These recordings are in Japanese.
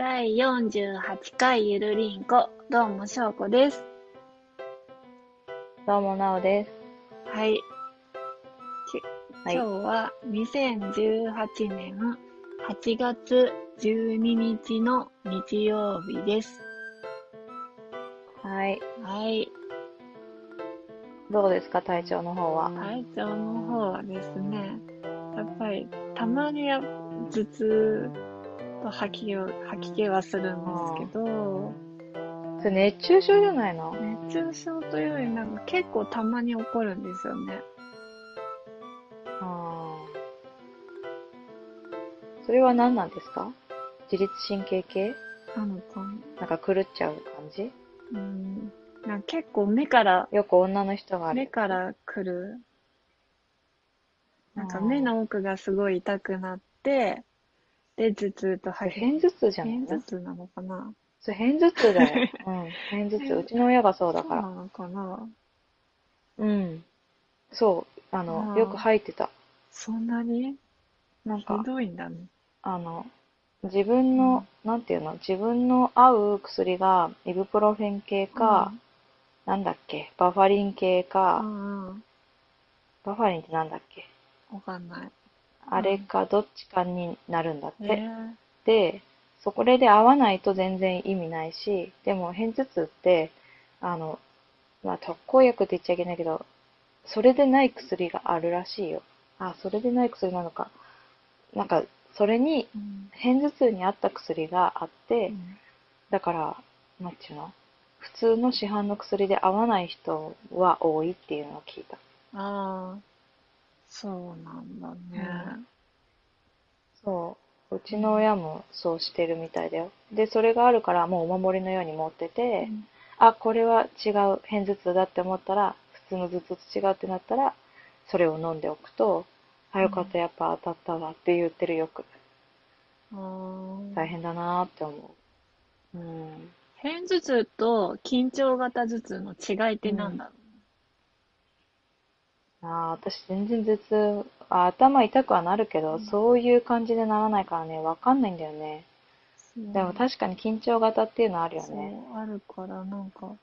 第48回ゆるりんこ、どうもしょうこです。どうも、なおです。はい。はい今日は2018年8月12日の日曜日です。はい。はい。どうですか、体調の方は？体調の方はですね、やっぱりたまにや頭痛と吐き気を吐き気はするんですけど、それ熱中症じゃないの？熱中症というよりなんか結構たまに起こるんですよね。あーそれは何なんですか？自律神経系？なのかななんか狂っちゃう感じ？うん。なんか結構目から、よく女の人が。目から来る。なんか目の奥がすごい痛くなって、で、頭痛と吐き偏頭痛じゃない？片頭痛なのかな？それ偏頭痛だよ。うん。偏頭痛。うちの親がそうだから。そうなのかな？うん。そう。ああの、ーよく吐いてた。そんなに？ひなんか、どいんだね。あの、自分の、なんていうの、自分の合う薬が、イブプロフェン系か、なんだっけ、バファリン系うか、ん、うん。バファリンってなんだっけ、わかんない。あれかどっちかになるんだっえて。で、そこで合わないと全然意味ないし、でも偏頭痛って、あの、まあ特効薬って言っちゃいけないけど、それでない薬があるらしいよ。あ、それでない薬なのか。なんか、それに、うん偏頭痛に合った薬があって、うんだから、なんていうの？普通の市販の薬で合わない人は多いっていうのを聞いた。ああ、そうなんだね。そう。うちの親もそうしてるみたいだよ。で、それがあるからもうお守りのように持ってて、うんあ、これは違う偏頭痛だって思ったら、普通の頭痛と違うってなったら、それを飲んでおくと、あ、よかった、やっぱ当たったわって言ってるよく。あー大変だなーって思う。うん。偏頭痛と緊張型頭痛の違いって何だろああ、私全然頭痛、あ頭痛くはなるけど、うんそういう感じでならないからね、わかんないんだよね。う、でも確かに緊張型っていうのあるよそうね。あるからなんか、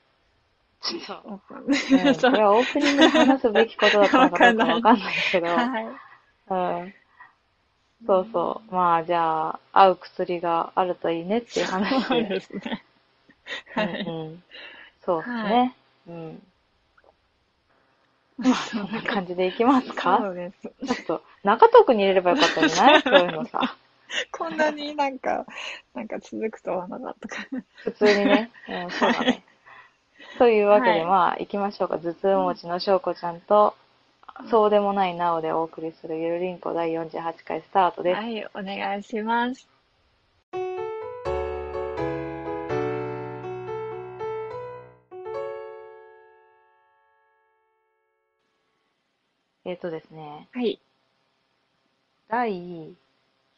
そう。わかんない。うん、これはオープニングで話すべきことだったのかどうかわかんないけど、はい。うん。そうそう。まあ、じゃあ、合う薬があるといいねっていう話そうで。ですね。はい。うんうん。そうですね。うん。まあ、そんな感じでいきますか？そうです。ちょっと、中トークに入れればよかったんじゃない？そういうのさ。こんなになんか、なんか続くとはなかったから。普通にね。うん、そうだね。というわけで、はいまあ、行きましょうか。頭痛持ちのしょうこちゃんと、そうでもないなおでお送りするゆるりんこ第48回スタートです。はい、お願いします。えっ、とですね、はい。第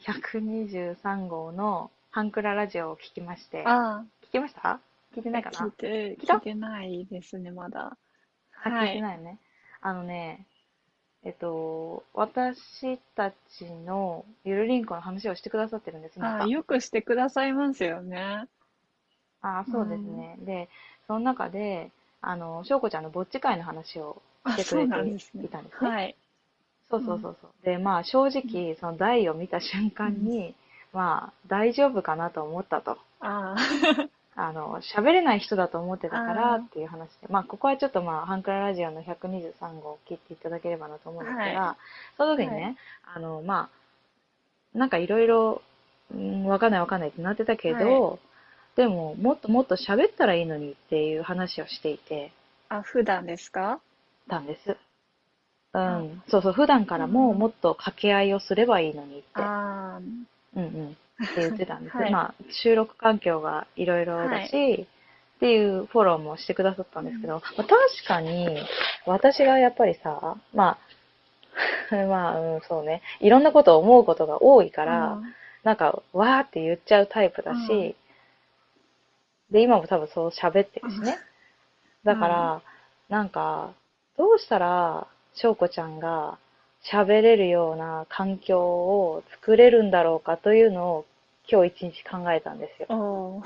123号のハンクララジオを聞きまして、あ聞きました？聞いてあ、ないかな？聞いて、聞いた？聞いてないですね、まだ。あ、はい聞いてないよね。あのね、えっと、私たちのゆるりんこの話をしてくださってるんです、またああ、よくしてくださいますよね。あそうですね。で、その中で、あの、しょうこちゃんのぼっち会の話をてくそうなれてんですねい。たんですね。はい。そうそうそうそう。で、まあ正直、その台を見た瞬間に、まあ大丈夫かなと思ったと。あ あの、喋れない人だと思ってたからっていう話で、まあここはちょっとまあ、ハンクララジオの123号を切っていただければなと思うんですが、はその時にね、あの、まあ、なんかいろいろ、うんわかんないわかんないってなってたけど、でも、もっともっと喋ったらいいのにっていう話をしていて、あ、あ、普段ですか？たんです。うあん。そうそう、普段からももっと掛け合いをすればいいのにって。うんうん。って言ってたんです。はいまあ、収録環境がいろいろだし、っていうフォローもしてくださったんですけど、まあ、確かに、私がやっぱりさ、まあ、まあ、うん、そうね、いろんなことを思うことが多いから、なんか、わーって言っちゃうタイプだし、うんで、今も多分そう喋ってるしね。だから、なんか、どうしたら、翔子ちゃんが喋れるような環境を作れるんだろうかというのを今日一日考えたんですよ。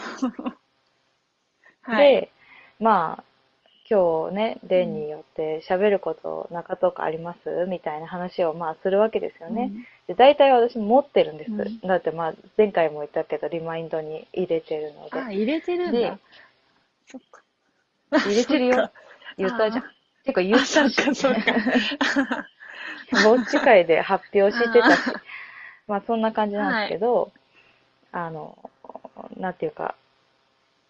はい。で、まあ、今日ね、例によって喋ること中とかあります？みたいな話をまあするわけですよね。で大体私も持ってるんです。うんだってまあ前回も言ったけどリマインドに入れてるのうん。あ、で。入れてるんでだ。そっか。入れてるよ。言ったじゃん。てか言ったし。あそっかそっかぼっち会で発表してたし。まあそんな感じなんですけど、あの、なんていうか、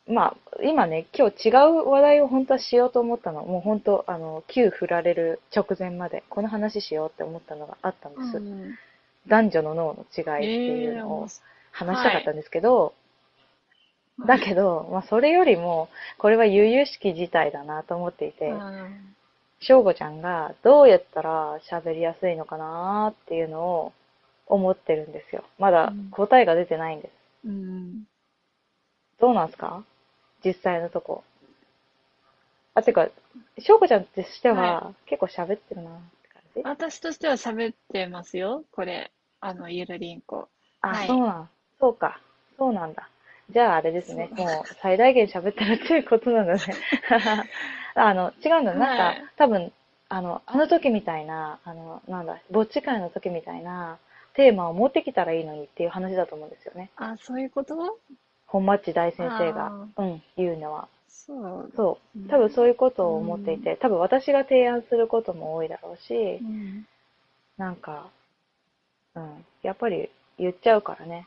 まあ今ね、今日違う話題を本当はしようと思ったの。もう本当、あの、旧振られる直前まで、この話しようって思ったのがあったんです。うん男女の脳の違いっていうのを話したかったんですけど、だけど、まあそれよりも、これは悠々しき事態だなと思っていて、うん翔吾ちゃんがどうやったら喋りやすいのかなっていうのを思ってるんですよ。まだうん答えが出てないんです。うん。どうなんすか？実際のとこ。あ、てか、翔子ちゃんとしてはは結構喋ってるなって感じ？私としては喋ってますよ。これ。あの、ゆるりんこ。あ、はいそうなん。そうか。そうなんだ。じゃああれですね。もう最大限喋ってるっていうことなんだね。あの、違うんだ。なんか、はい多分、あの、あの時みたいな、あの、なんだ、ぼっち会の時みたいなテーマを持ってきたらいいのにっていう話だと思うんですよね。あ、そういうこと？本町大先生があ、うん、言うのは。そう。そううん。多分そういうことを思っていて、多分私が提案することも多いだろうしう、ん。なんか、うん、やっぱり言っちゃうからね。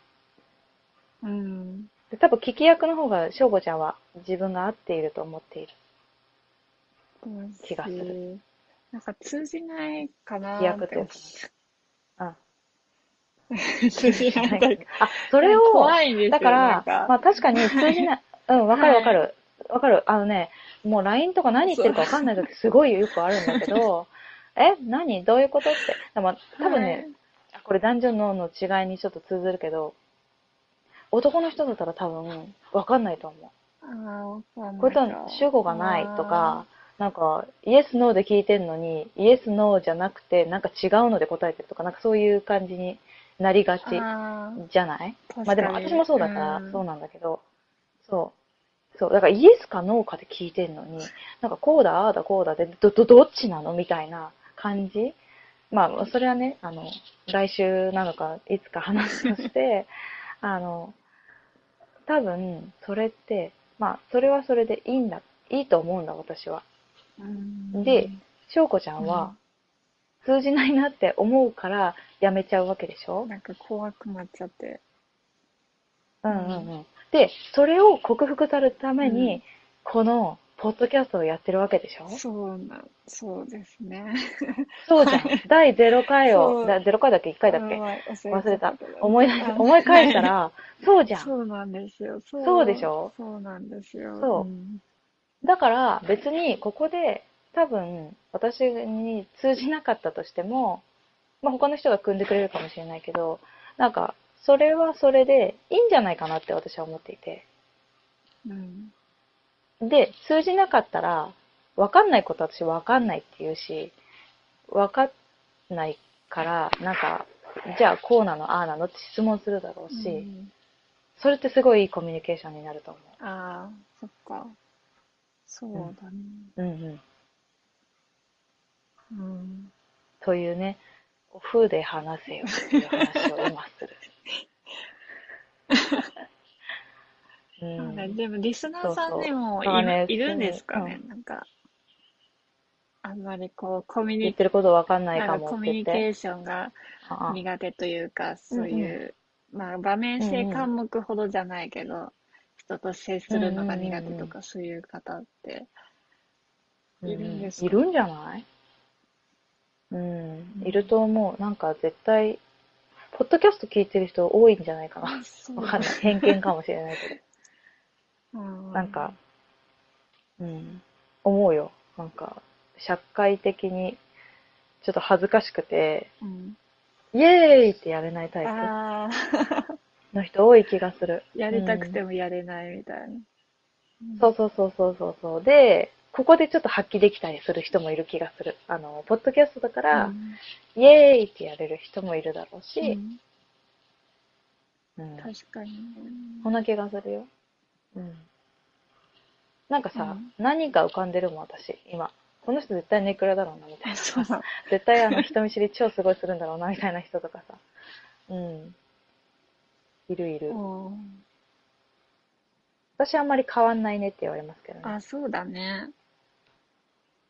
うん。で多分聞き役の方が翔吾ちゃんは自分が合っていると思っている。気がする。なんか通じないかなってーやつうん。って。通じない。あ、それを、怖いんですよ。だからなん、かまあ確かに通じない。うん、わかるわかる。わかる。あのね、もう LINE とか何言ってるかわかんない時すごいよくあるんだけど、え何？どういうことって。でも多分ね、あこれ男女のの違いにちょっと通ずるけど、男の人だったら多分わかんないと思う。はい、ああ、これとは主語がないとか、なんか、イエス、ノーで聞いてんのに、イエス、ノーじゃなくて、なんか違うので答えてるとか、なんかそういう感じになりがちじゃない？まあでも私もそうだからうん。そうなんだけど、そう。そう。だからイエスかノーかで聞いてんのに、なんかこうだ、ああだ、こうだで、ど、ど、どっちなの？みたいな感じ。まあ、それはね、あの、来週なのか、いつか話すとして、あの、多分、それって、まあ、それはそれでいいんだ、いいと思うんだ、私は。うんで、翔子ちゃんは、通じないなって思うから、やめちゃうわけでしょ？なんか怖くなっちゃって。うんうんうん。で、それを克服されるために、うんこの、ポッドキャストをやってるわけでしょ？そうな、そうですね。そうじゃん。第0回を、そうだ0回だっけ ?1 回だっけ？あ忘れた。思い出思い返したら、そうじゃん。そうなんですよ。そうでしょ？そうなんですよ。そうんだから、別に、ここで、多分、私に通じなかったとしても、まあ、他の人が組んでくれるかもしれないけど、なんか、それはそれでいいんじゃないかなって私は思っていて。うん。で、通じなかったら、わかんないことは私わかんないって言うし、わかんないから、なんか、じゃあこうなの、ああなのって質問するだろうし、うんそれってすごいいいコミュニケーションになると思ああ、そっか。そうだね。う。うんうん。うん。というね、オフで話せよっていう話を今する。うんでも、リスナーさんでもいねいるんですかね、うなんか。あんまりこう、コミュニ言ってることわかんないかかもコミュニケ。ーションが苦手というか、そういう、まあ、場面性科目ほどじゃないけど、人と接するのが苦手とか、そういう方って。いるんですかいるんじゃない？うん、いると思う。なんか絶対、ポッドキャスト聞いてる人多いんじゃないかな。わかんない。偏見かもしれないけど。うん。なんか、うん、思うよ。なんか、社会的にちょっと恥ずかしくて、うん、イエーイってやれないタイプの人多い気がする。やりたくても。もやれないみたいな。そうそうそうそうそうそう。で、ここでちょっと発揮できたりする人もいる気がする。あの、ポッドキャストだから、うんイエーイってやれる人もいるだろうし、うんうん。確かにね。そんな気がするよ。うん。なんかさ、うん何か浮かんでるもん、私、今。この人絶対ネクラだろうな、みたいな。そうだ。絶対あの、人見知り超すごいするんだろうな、みたいな人とかさ。うん。いるいる。うん私あんまり変わんないねって言われますけどね。あ、そうだね。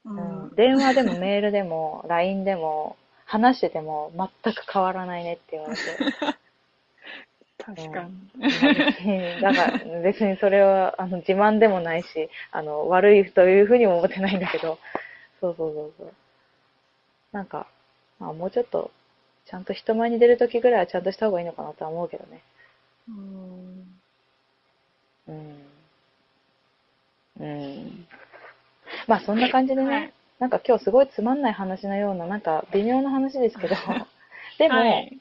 ううん、電話でも メールでも LINE でも話してても全く変わらないねって言われて。確かに。まあ別にだから別にそれはあの自慢でもないし、あの悪いというふうにも思ってないんだけど、そうそうそうそう。なんか、まあもうちょっと、ちゃんと人前に出るときぐらいはちゃんとした方がいいのかなとは思うけどね。うんうん。うん。まあそんな感じでね、はいなんか今日すごいつまんない話のような、なんか微妙な話ですけど、でも、はい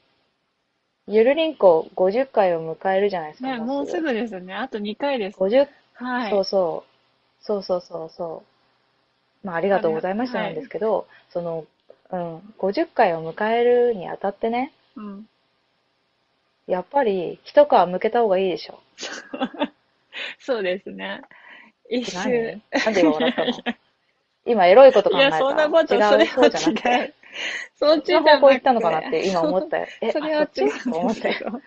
ゆるりんこ50回を迎えるじゃないですか。ね、もうすぐですね。あと2回です。50、はい。そうそう。そうそうそうそう。まあありがとうございましたはいなんですけど、その、うん、50回を迎えるにあたってね、うん。やっぱり一皮向けた方がいいでしょ。そうですね。一何？周。なんで今笑ったの？今エロいこと考いや、えたそんなこと、違う、そうじゃなくて。そっちじゃそなくの方向行ったのかなって今思ったよ。え、それは違う思ったよ。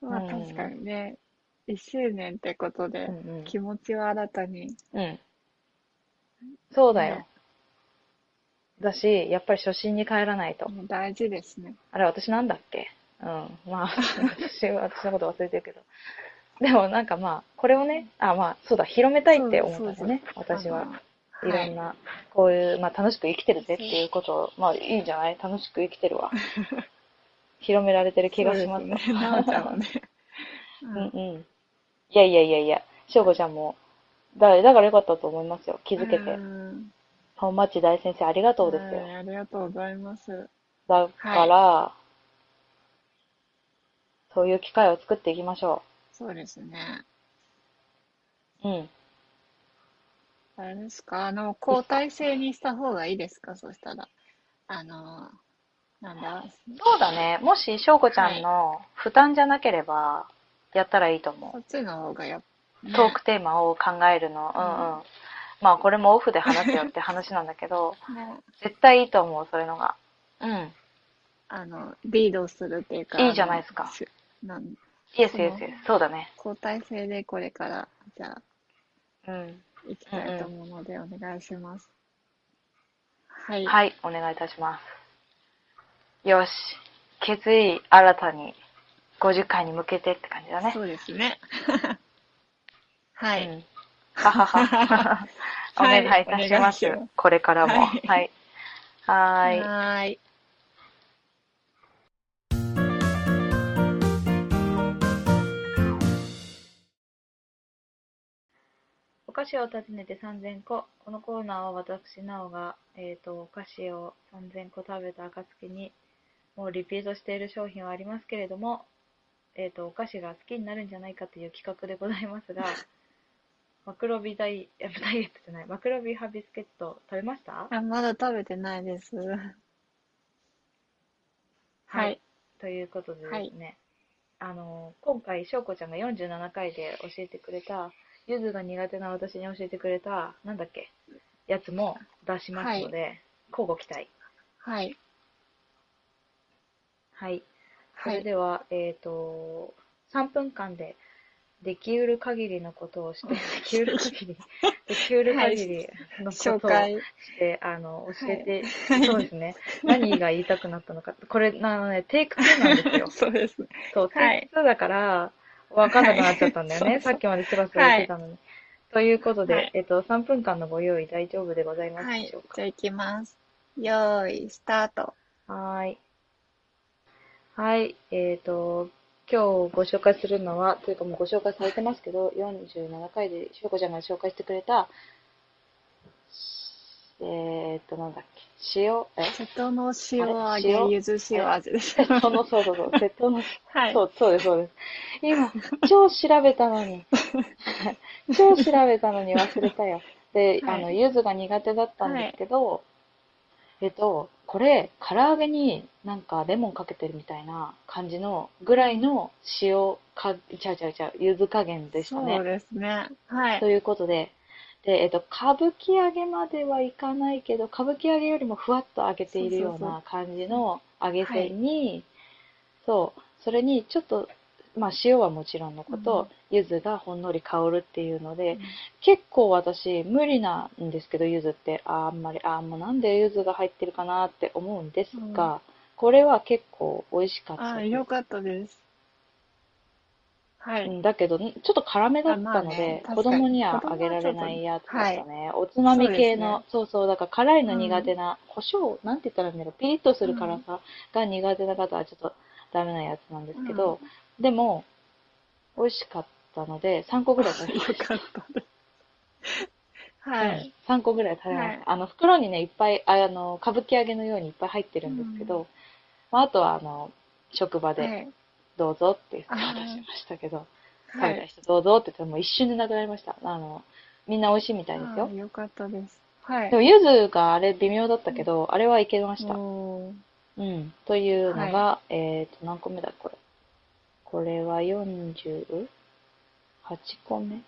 まあうん確かにね、一周年ってことでう、ん気持ちを新たに。うん。うん。そうだよね。だし、やっぱり初心に帰らないと。大事ですね。あれ、私なんだっけ？うん。まあ、私は、私のこと忘れてるけど。でもなんかまあ、これをね、あ、まあ、そうだ、広めたいって思ったんですね、私は。いろんな、こういう、まあ楽しく生きてるぜっていうことを、まあいいんじゃない？楽しく生きてるわ。広められてる気がしますね。なおちゃんはね。ううんうん。いやいやいやいや、しょうこちゃんも、だだからよかったと思いますよ。気づけて。うん本町大先生ありがとうですよ。はいありがとうございます。だから、そういう機会を作っていきましょそうですね。う。うん。あれですか？あの、交代制にした方がいいですか？そしたら。あの、なんだ？そうだね。もし、しょうこちゃんの負担じゃなければ、やったらいいと思う。こっちの方がやっねトークテーマを考えるの。うんうん。まあ、これもオフで話すよって話なんだけど、ね絶対いいと思う、そういうのが。うん。あの、リードするっていうか。いいじゃないですかあのしなんイエスイエスイエス。そうだね。交代制でこれから、じゃあ、うん。行きたいと思うので、お願いします。はい。はい、お願いいたします。よし。決意新たに50回に向けてって感じだね。そうですね。はい。うん。ははは。おはい願いいたします。お願いしますこれからも。はいはい。はーい。はーい。お菓子を訪ねて3000個。このコーナーは私、なおが、えっ、と、お菓子を3000個食べた暁に、もうリピートしている商品はありますけれども、えっ、と、お菓子が好きになるんじゃないかという企画でございますが、マクロビダイ、ダイエットじゃない、マクロビハビスケット食べました？あ、まだ食べてないです。はい。ということでですね、あの、今回、しょうこちゃんが47回で教えてくれた、ゆずが苦手な私に教えてくれた、なんだっけ、やつも出しますので、交互期待。はい。はい。そはい。れでは、えっ、と、3分間で、できうる限りのことをして、できうる限り、できうる限りのことを。して、あの、教えて、はいそうですね。何が言いたくなったのか。これ、あのね、テイク2なんですよ。そうです。そう、はいテイク2だから、わかんなくなっちゃったんだよね。はいさっきまでスラスラ言ってたのに。ということで、はいえっと、3分間のご用意大丈夫でございますはい。じでしょうか？ゃあ行きます。よーい、スタート。はーい。はい。えっ、と、今日ご紹介するのは、というかもうご紹介されてますけど、47回でしょうこちゃんが紹介してくれた、えっ、と、なんだっけ、塩、え？瀬戸の塩揚げ、ゆず塩味です。瀬戸の、そうそうそう、瀬戸の、はい。そう、そうです、そうです。今、超調べたのに、超調べたのに忘れたよ。で、はいあの、柚子が苦手だったんですけど、えっと、これ、唐揚げになんかレモンかけてるみたいな感じのぐらいの塩か、ちゃうちゃうちゃう、柚子加減でしたそうね。ですね。はい。ということで、で、えっと、歌舞伎揚げまではいかないけど、歌舞伎揚げよりもふわっと揚げているような感じの揚げ線に、そう、それにちょっと、まあ塩はもちろんのこと、柚子がほんのり香るっていうので、結構私無理なんですけど、柚子って、あんまり、あーもうなんで柚子が入ってるかなって思うんですが、これは結構美味しかったああ、ですよかったです。はい。うんだけど、ちょっと辛めだったのあまあね子供にはあげられないやつだったね。おつまみ系の、そうそう、だから辛いの苦手な、胡椒、なんて言ったらいいんだろう、ピリッとする辛さが苦手な方はちょっとダメなやつなんですけど、でも、美味しかったので、3個ぐらい食べました。よかったです。はい。3個ぐらい食べました。はいあの、袋にね、いっぱい、ああの、歌舞伎揚げのようにいっぱい入ってるんですけど、うんまあ、あとは、あの、職場ではい。どうぞって言って渡しましたけど、食べたはい。人どうぞって言ってもう一瞬でなくなりました。あの、みんな美味しいみたいですよ。よかったです。はいで。も、柚子があれ微妙だったけど、あれはいけました。うん。というのが、えっと、何個目だ、これ。これは48個目？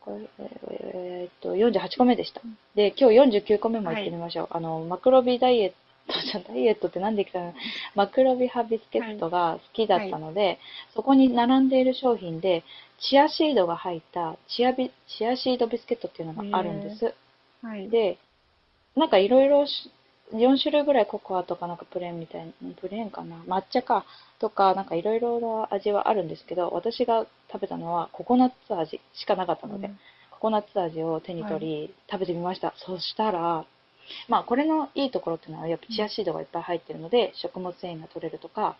これ、えーっと、48個目でした。で、今日49個目も行ってみましょう。あの、マクロビダイエットじゃ、ダイエットって何できたの？マクロビ派ビスケットが好きだったので、そこに並んでいる商品で、チアシードが入ったチアビ、チアシードビスケットっていうのがあるんです。はい。で、なんかいろいろし4種類ぐらいココアとかなんかプレーンみたいな、プレーンかな？抹茶か。とかなんかいろいろな味はあるんですけど、私が食べたのはココナッツ味しかなかったので、うん。ココナッツ味を手に取り、食べてみました。そしたら、まあこれのいいところっていうのはやっぱチアシードがいっぱい入ってるので、食物繊維が取れるとか、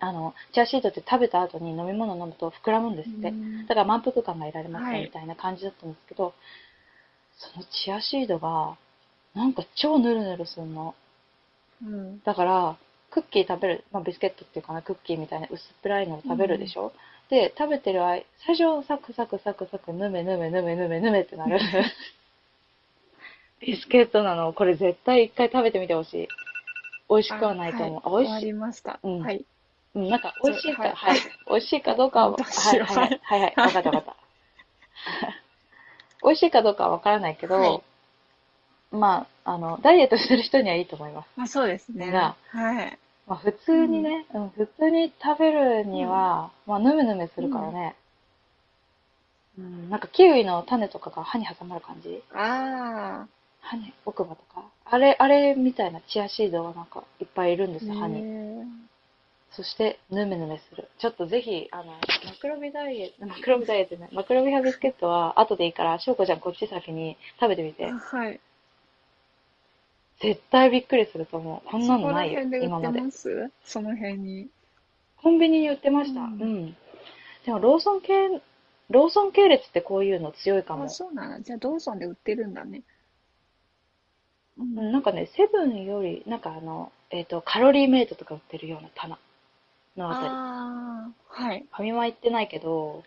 あの、チアシードって食べた後に飲み物飲むと膨らむんですって。うんだから満腹感が得られますみたいな感じだったんですけど、そのチアシードが、なんか超ヌルヌルするの。うん。だから、クッキー食べる、まあ、ビスケットっていうかな、クッキーみたいな薄っぺらいのを食べるでしょ、で、食べてる間、最初サクサクサクサク、ぬめぬめぬめぬめぬめってなる。ビスケットなの。これ絶対一回食べてみてほしい。美味しくはないと思う。あ、はい、終わ美味しい。りました。うんはい。うん、なんか美味しいか、はいはい。美味しいかどうかは、はい、私ははい、はい、はい、わかったわかった。美味しいかどうかはわからないけど、はいまあ、あの、ダイエットしてる人にはいいと思います。まあそうですね。がはい。まあ、普通にね、うん、普通に食べるには、まあ、ぬめぬめするからね。うん、なんかキウイの種とかが歯に挟まる感じ？あ歯に、奥歯とか。あれ、あれみたいなチアシードがなんかいっぱいいるんであ。すよ、歯に。へそして、ぬめぬめする。ちょっとぜひ、あの、マクロビダイエット、マクロビダイエットね、マクロビハビスケットは後でいいから、しょうこちゃんこっち先に食べてみーて。あはい。絶対びっくりすると思う。こんなのないよ今までって。ます？その辺に。コンビニに売ってました。ううんん。でも、ローソン系、ローソン系列ってこういうの強いかもあ、。そうなんだ。じゃあ、ドーソンで売ってるんだね。ううんんなんかね、セブンより、なんかあの、えっ、と、カロリーメイトとか売ってるような棚のあたり。はい。ファミマ行ってないけど、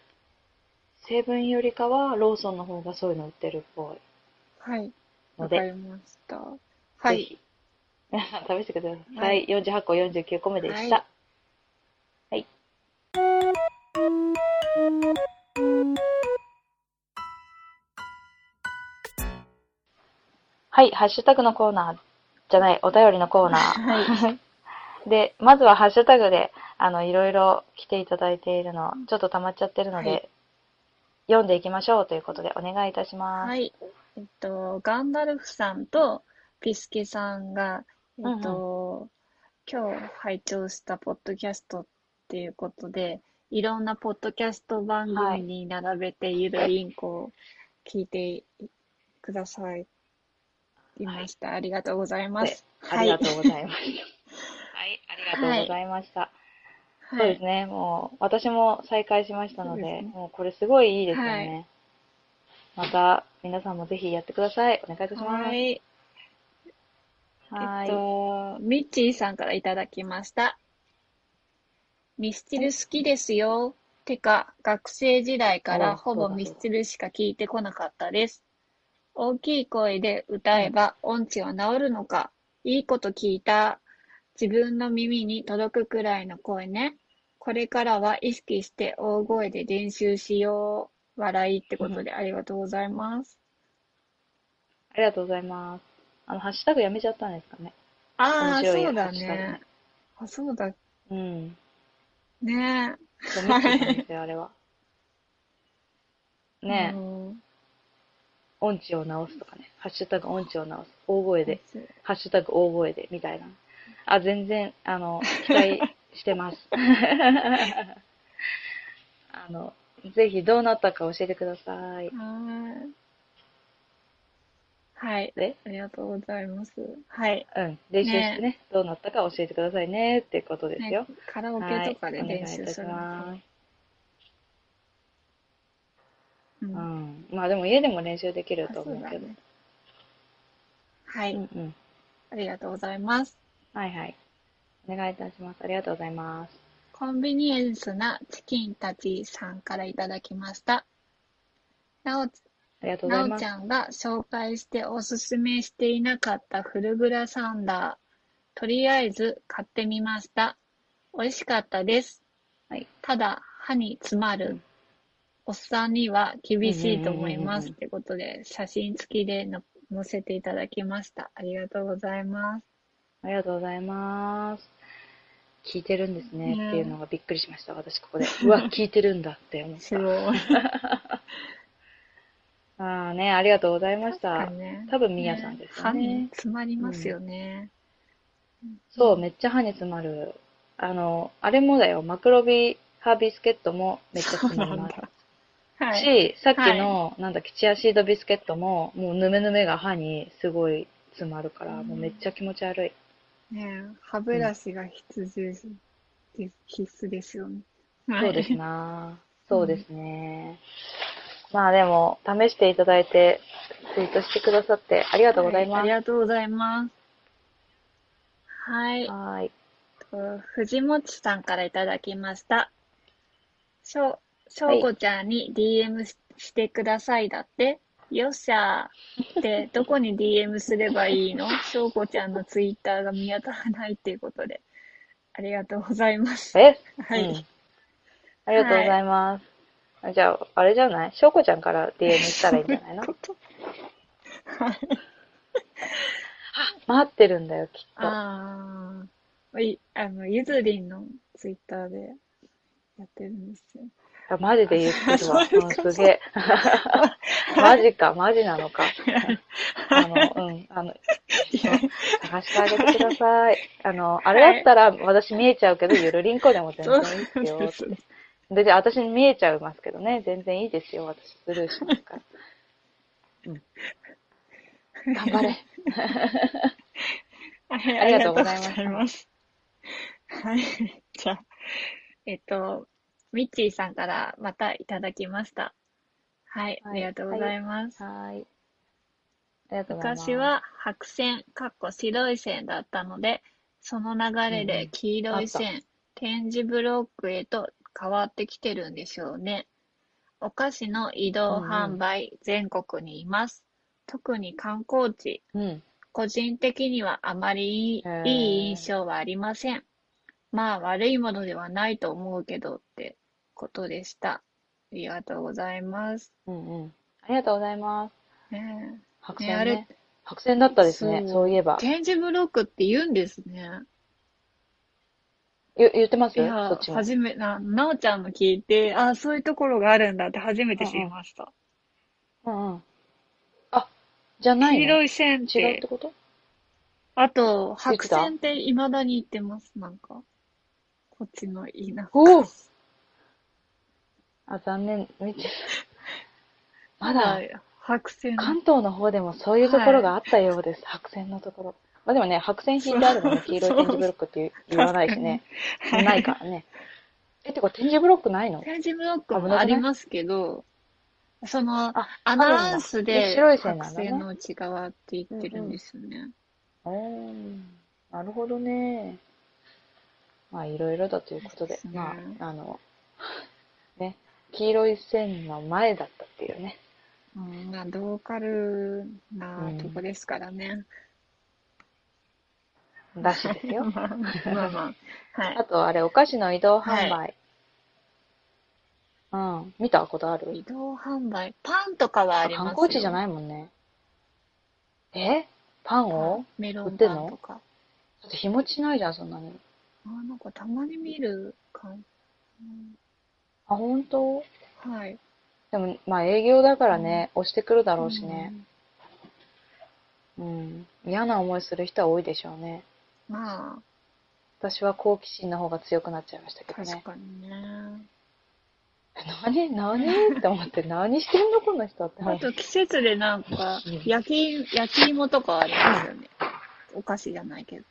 セブンよりかはローソンの方がそういうの売ってるっぽいはい。ので、わかりました。はい。試してください。ははいい、48個49個目でした。ははい。はい、ハッシュタグのコーナーじゃない、お便りのコーナー。で、まずはハッシュタグで、あの、いろいろ来ていただいているの、ちょっと溜まっちゃってるので、はい読んでいきましょうということでお願いいたします。はい。えっと、ガンダルフさんとピスケさんが、えっと、今日拝聴したポッドキャストっていうことで、いろんなポッドキャスト番組に並べてゆるりんこを聞いてください。いました。ありがとうございます。ありがとうございました。はい、ありがとうございました。はい。そうですね、もう、私も再開しましたので、そうですねもうこれすごいいいですよね。また、皆さんもぜひやってください。お願いいたします。はい。はい。えっと、ミッチーさんからいただきました。ミスチル好きですよ。てか、学生時代からおほぼミスチルしか聞いてこなかったです。大きい声で歌えば音痴は治るのか、いいこと聞いた。自分の耳に届くくらいの声ね。これからは意識して大声で練習しよう。笑いってことでありがとうございます。ありがとうございます。あの、ハッシュタグやめちゃったんですかね。ああ、面白いそうだね。あ、そうだうん。ね。そう、ミッキーさんですよ、あれは。ねえ、うん音痴を直すとかね。ハッシュタグ音痴を直す。大声で。ハッシュタグ大声で、みたいな。あ、全然、あの、期待してます。あの、ぜひどうなったか教えてください。はい。はい。で、ありがとうございます。はい。うん、練習してね、どうなったか教えてくださいね、ってことですよね。カラオケとかではい練習するお願いいたします。な。ううんん。まあでも家でも練習できると思うけど。ね。はい。うんうん。ありがとうございます。はいはい。お願いいたします。ありがとうございます。コンビニエンスなチキンたちさんからいただきました。なお、ありがとうござます。ないおちゃんが紹介しておすすめしていなかったフルグラサンダー。とりあえず買ってみました。美味しかったです。はいただ、歯に詰まる。うんおっさんには厳しいと思いまうんうんうんうんうんす。ってことで、写真付きでの載せていただきました。ありがとうございます。ありがとうございます。聞いてるんですね、ねっていうのがびっくりしました、私ここで。うわ、聞いてるんだって思った。すごい。ああね、ありがとうございました。にね。多分みやさんですよ歯にね。詰まりますよね。そう、めっちゃ歯に詰まる。あの、あれもだよ、マクロビ歯ビスケットもめっちゃ詰まります。はい。し、さっきの、なんだっけ、チアシードビスケットも、もうヌメヌメが歯にすごい詰まるから、うんもうめっちゃ気持ち悪い。ねえ歯ブラシが必須です。必須ですよね。そうですなそうですね。まあでも、試していただいて、ツイートしてくださってありがとうございます。はありがとうございます。はい。はーい。と藤本さんからいただきました。しょう、しょうこちゃんに DM ししてくださいだって。よっしゃー。で、どこに DM すればいいの？しょうこちゃんのツイッターが見当たらないっていうことで。ありがとうございます。え？はい。うんありがとうございます。あじゃあ、あれじゃない？しょうこちゃんから DM したらいいんじゃないの？こと 待ってるんだよ、きっと。ああ、い、あの、ゆずりんのツイッターでやってるんですよ。あマジで言ってるわ。そうん、すげえ。マジか、マジなのか。あの、うん、あの、探してあげてください。あの、あれだったら私見えちゃうけど、ゆるりんこでも全然いいっすよ。ですね。で、で私に見えちゃいますけどね、全然いいですよ。私スルーしますから。うん。頑張れ。はい、ありがとうございましたありがとうございます。はい。じゃあ、えっと、ミッチーさんからまたいただきました。はい、あはいりがとうございます。はーい。ありがとうござい。昔は白線、かっこ白い線だったので、その流れうんで黄色いあ線、点字ブロックへと変わってきてるんでしょうね。お菓子の移動販売、全国にいます。特に観光地、うん。個人的にはあまりいい印象はありません。まあ悪いものではないと思うけどってことでした。ありがとうございます。うんうん。ありがとうございます。ね白線ね。ねあれ白線だったですね、そうそういえばえ。点字ブロックって言うんですね。ゆ言ってます？いやそっち、も。初め、な、なおちゃんの聞いて、あ、そういうところがあるんだって初めて知りました。うんうん。あ、じゃないの黄色い線っ、違うっててこと？あと、言ってた？白線って未だに言ってます、なんか。こっちの田舎。おおあ、残念。見て。まだ、はい白線。関東の方でもそういうところがあったようです。白線のところ。まあでもね、白線引いてあるのに黄色い点字ブロックって言言わないしね。ないからね。え、てか点字ブロックないの？点字ブロックもありますけど、その、あ、アナウンスで白い線の内側って言ってるんですよね。なるほどね。まあ、いろいろだということで、ですねまあ、あの、ね、黄色い線の前だったっていうね。うん、まあ、ローカルなとこですからね。らしいですよ。まあまあまあ。はいあ。と、あれ、お菓子の移動販売。うん。見たことある？移動販売。パンとかはありますよ。観光地じゃないもんね。え？パンをメロン？売ってんの？パンとか。だって日持ちないじゃん、そんなに。あ、なんかたまに見る感あ、ほんとじ。はい。でも、まあ営業だからね、押してくるだろうしね。うん。嫌な思いする人は多いでしょうね。うん。ま私は好奇心の方が強くなっちゃいましたけあ、どね。確かにね。何？何？って思って、何してんの？この人って思あう。と季節でなんかうん、焼き、焼き芋とかありますよね。お菓子じゃないけど。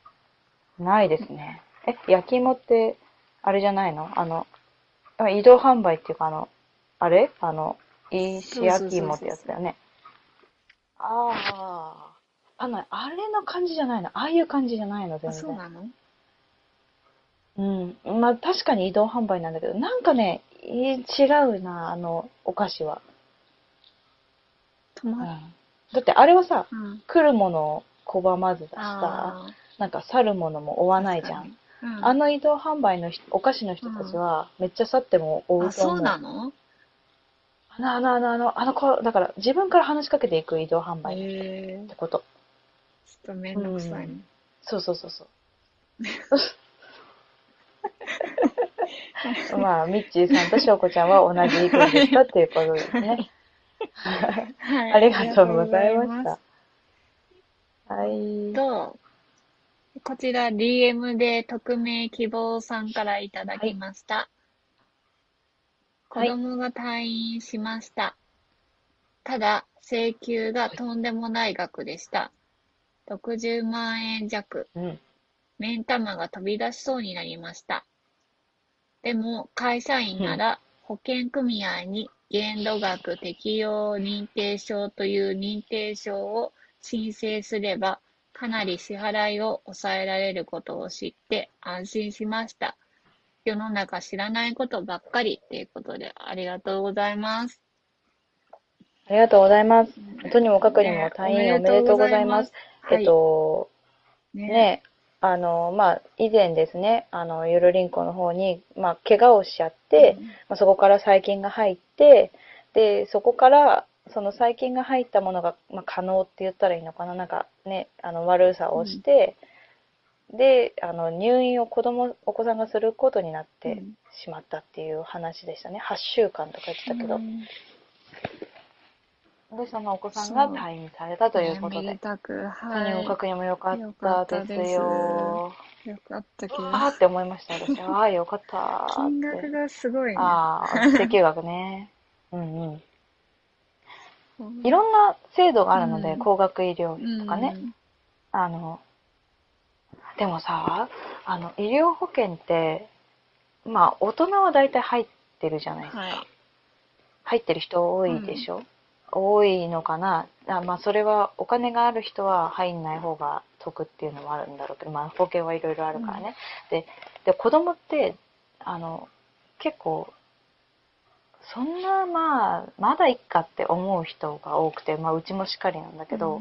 ないですね。え、焼き芋って、あれじゃないの？あの、あ移動販売っていうか、あの、あれ？あの、石焼き芋ってやつだよね。ああ。あの、あれの感じじゃないの。ああいう感じじゃないの、全あ、そう然。なの？うん。まあ、確かに移動販売なんだけど、なんかね、い違うな、あの、お菓子は。うん。だって、あれはさ、うん。来るものを拒まずだしさ、あなんか去るものも追わあ、ないじゃん。あの移動販売の人お菓子の人たちは、めっちゃ去っても追うあ、と思う。そうなの？あの、あの、あの、あの、あの子、だから自分から話しかけていく移動販売ってこと。ちょっとめんどくさいね。そうそうそうそう。まあ、ミッチーさんとしょうこちゃんは同じ意見でしたっていうことですね。はい。ありがとうございました。はい。と、こちら DM で匿名希望さんからいただきました。子はい供が退院しました。ただ、請求がとんでもない額でした。60万円弱。うん。目ん玉が飛び出しそうになりました。でも、会社員なら保険組合に限度額適用認定証という認定証を申請すれば、かなり支払いを抑えられることを知って安心しました。世の中知らないことばっかりっていうことでありがとうございます。ありがとうございます。とにもかくにも退院おめでとうございます。はいえっと、ね。ね、あの、まあ、以前ですね、あの、ゆるりんこの方に、まあ、怪我をしちゃって、まあ、そこから細菌が入って、で、そこから、その細菌が入ったものが、まあ、可能って言ったらいいのかな、なんかね、あの、悪さをして、で、あの、入院を子供、お子さんがすることになってうんしまったっていう話でしたね。8週間とか言ってたけどう。んで、そのお子さんが退院されたということでで。たく、とはい。にもかくにもよかったたですすよ。よかったけど、あーって思いました、私は。ああ、よかった。金額がすごいね。ああ、請求額ね。うんうん。うんいろんな制度があるので、うん高額医療費とかね。うんあの、でもさ、あの、医療保険って、まあ、大人は大体入ってるじゃないですか。はい。入ってる人多いでしょ、多いのかな？あまあ、それはお金がある人は入んない方が得っていうのもあるんだろうけど、まあ、保険はいろいろあるからね。で、で、子供って、あの、結構、そんな、まあ、まだいっかって思う人が多くて、まあ、うちもしっかりなんだけど、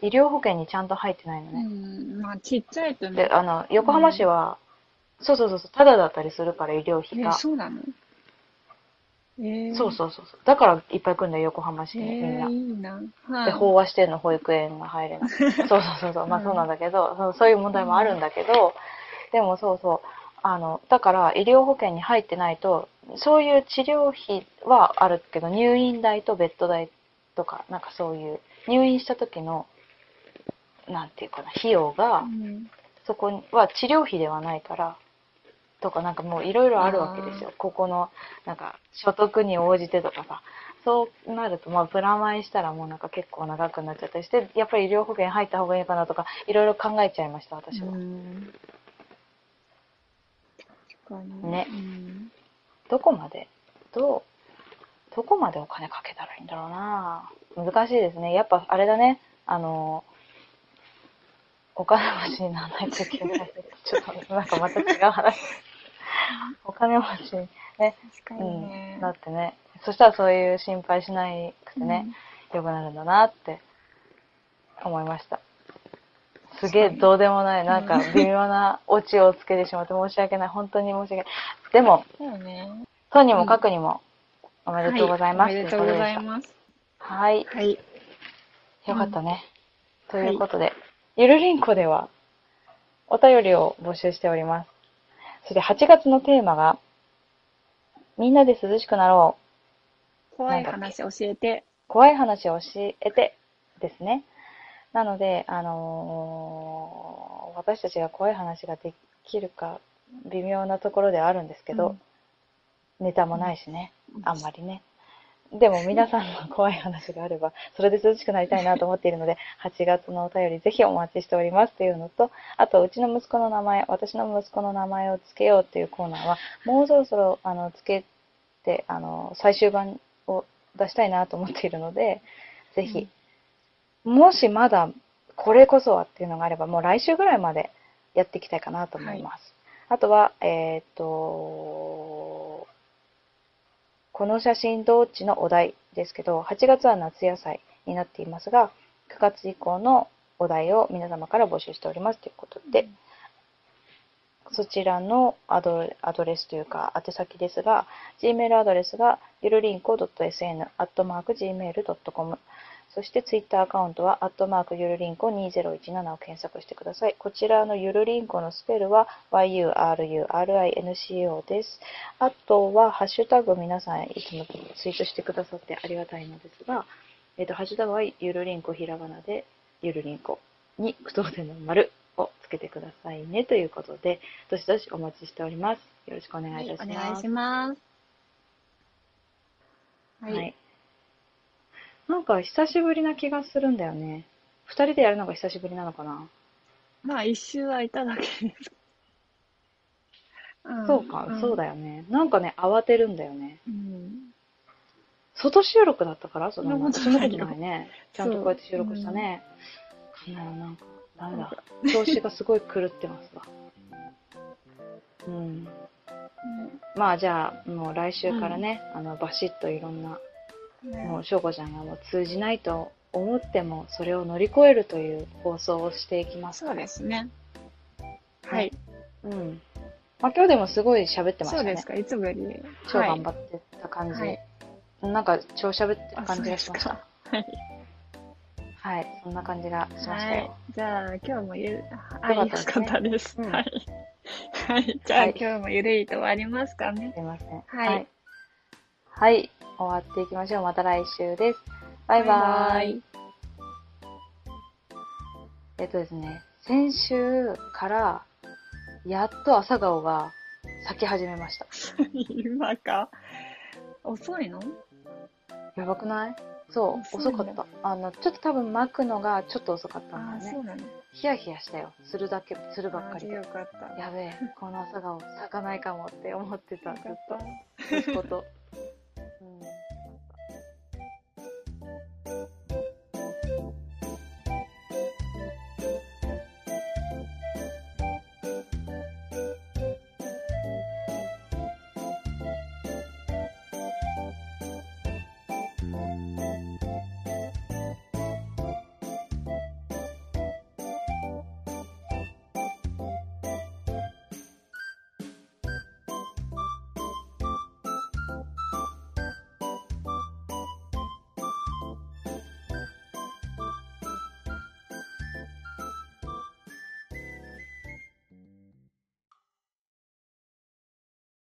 医療保険にちゃんと入ってないのうね。ん、まあ、ちっちゃいとね。で、あの、横浜市は、そうそうそうそう、ただだったりするから、医療費え、が。そうなの？えー、そうそうそう。だからいっぱい来るんだよ、横浜市えに、みんなー、。いいな。はで、い。飽和してんの保育園が入れない。そうそうそうそう。まあうんそうなんだけど、そうそういう問題もあるんだけど、でもそうそう。あの、だから医療保険に入ってないと、そういう治療費はあるけど、入院代とベッド代とか、なんかそういう、入院した時の、なんていうかな、費用がう、んそこには治療費ではないから、とかなんかもういろいろあるわけですよ。ここの、なんか所得に応じてとかさ。そうなると、まあプラマイしたらもうなんか結構長くなっちゃったりして、やっぱり医療保険入った方がいいかなとか、いろいろ考えちゃいました、私は。ねうんどこまで、どう、どこまでお金かけたらいいんだろうな難しいですね。やっぱあれだね、あの、お金持ちにならないといけない。ちょっとなんかまた違う話。お金持ちにね、確かうん、にね。だってね、そしたらそういう心配しなくてね、良くなるんだなって思いました。すげえどうでもない、なんか微妙なオチをつけてしまって申し訳ない。本当に申し訳ない。でも、そうね。とにもかくにもおめでとうございます。はいおめでとうございます。はい。はい。よかったね。ということで、ゆるりんこではお便りを募集しております。そして8月のテーマが、みんなで涼しくなろう。怖い話教えて。怖い話を教えてですね。なので、あのー私たちが怖い話ができるか微妙なところではあるんですけど、ネタもないしね、あんまりね。でも皆さんの怖い話があれば、それで涼しくなりたいなと思っているので、8月のお便りぜひお待ちしておりますというのと、あと、うちの息子の名前、私の息子の名前を付けようっていうコーナーは、もうそろそろ、あの、付けて、あの、最終版を出したいなと思っているので、ぜひ、もしまだこれこそはっていうのがあれば、もう来週ぐらいまでやっていきたいかなと思います。あとは、えっ、と、この写真どっちのお題ですけど、8月は夏野菜になっていますが、9月以降のお題を皆様から募集しておりますということで、そちらのアドアドレスというか、宛先ですが、Gmail アドレスが、ゆるりんこ .sn、アットマーク gmail.com、そしてツイッターアカウントは、アットマークゆるりんこ2017を検索してください。こちらのゆるりんこのスペルは、yururinco です。あとは、ハッシュタグ皆さんいつもツイートしてくださってありがたいのですが、えっ、と、ハッシュタグはゆるりんこひらがなで、ゆるりんこに句読点の丸をつけてくださいねということで、どしどしお待ちしております。よろしくお願いいたします。お願いします。はい。はい。なんか久しぶりな気がするんだよね。二人でやるのが久しぶりなのかな？まあ、一周はいただけです。んそうか、そうだよね。なんかね、慌てるんだよね。うん。外収録だったから？そのそんなことそんなないよことないね。ちゃんとこうやって収録したね。うん、なんか、ダメだ。調子がすごい狂ってますわ。うん。まあじゃあ、もう来週からね、あの、バシッといろんな、ねもう、しょうこちゃんがもう通じないと思っても、それを乗り越えるという放送をしていきますそうですね。ははいい。うん。まあ今日でもすごい喋ってましたね。そうですか、いつもより。超はい頑張ってた感じ。はいなんか超喋ってるあ感じがしました。はい。はい。そんな感じがしましたはいよ。。じゃあ、今日もゆる、あ、よよかったですはい。はい。じゃあ、はい今日もゆるいと終わりますかね。すいません。はいはい。終わっていきましょう。また来週です。バイバーイ。えっとですね、先週から、やっと朝顔が咲き始めました。今か？遅いの？やばくない？そう、遅かった。あの、ちょっと多分巻くのがちょっと遅かったんだよね。そうなの。ヒヤヒヤしたよ。するだけ、するばっかりよ。かった。やべえ、この朝顔咲かないかもって思ってた、ずっと。息子と。